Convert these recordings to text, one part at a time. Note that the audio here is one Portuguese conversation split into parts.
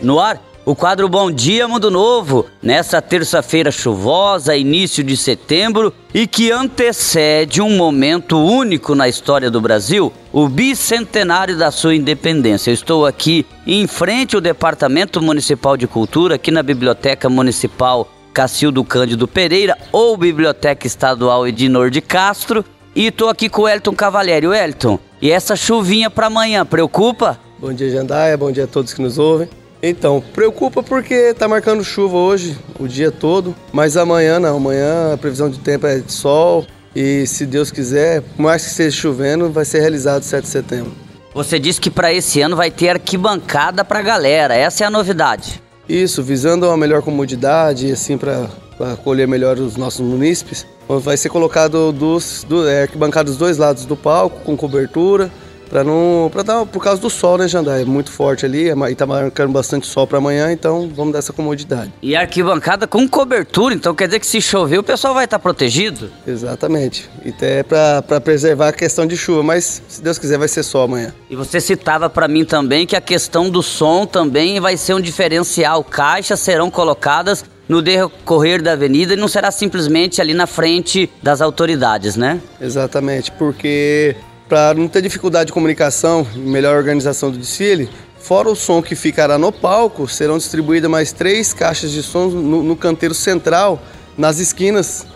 No ar, o quadro Bom Dia Mundo Novo, nessa terça-feira chuvosa, início de setembro, e que antecede um momento único na história do Brasil, o bicentenário da sua independência. Eu estou aqui em frente ao Departamento Municipal de Cultura, aqui na Biblioteca Municipal Cacildo Cândido Pereira, ou Biblioteca Estadual Edinor de Castro, e estou aqui com o Elton Cavalieri. Elton, e essa chuvinha para amanhã, preocupa? Bom dia, Jandaia. Bom dia a todos que nos ouvem. Então, preocupa porque tá marcando chuva hoje, o dia todo, mas amanhã não, amanhã a previsão de tempo é de sol e se Deus quiser, por mais que esteja chovendo, vai ser realizado 7 de setembro. Você disse que para esse ano vai ter arquibancada para galera, essa é a novidade. Isso, visando uma melhor comodidade e assim para acolher melhor os nossos munícipes, vai ser colocado dos, do, é, arquibancada dos dois lados do palco, com cobertura, Pra não. Pra dar, por causa do sol, né, Jandai? É muito forte ali e tá marcando bastante sol para amanhã, então vamos dar essa comodidade. E arquibancada com cobertura, então quer dizer que se chover o pessoal vai estar tá protegido? Exatamente. E até para preservar a questão de chuva, mas se Deus quiser vai ser sol amanhã. E você citava para mim também que a questão do som também vai ser um diferencial. Caixas serão colocadas no decorrer da avenida e não será simplesmente ali na frente das autoridades, né? Exatamente, porque para não ter dificuldade de comunicação e melhor organização do desfile, fora o som que ficará no palco, serão distribuídas mais três caixas de som no, no canteiro central, nas esquinas,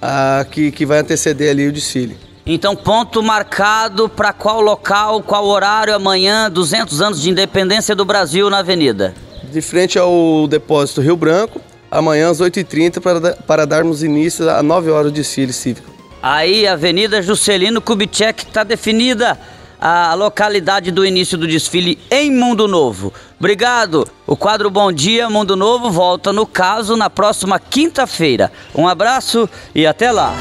a, que, que vai anteceder ali o desfile. Então, ponto marcado para qual local, qual horário amanhã, 200 anos de independência do Brasil na Avenida? De frente ao depósito Rio Branco, amanhã às 8h30 para, para darmos início a 9 horas do desfile cívico. Aí, Avenida Juscelino Kubitschek, está definida a localidade do início do desfile em Mundo Novo. Obrigado. O quadro Bom Dia Mundo Novo volta no caso na próxima quinta-feira. Um abraço e até lá.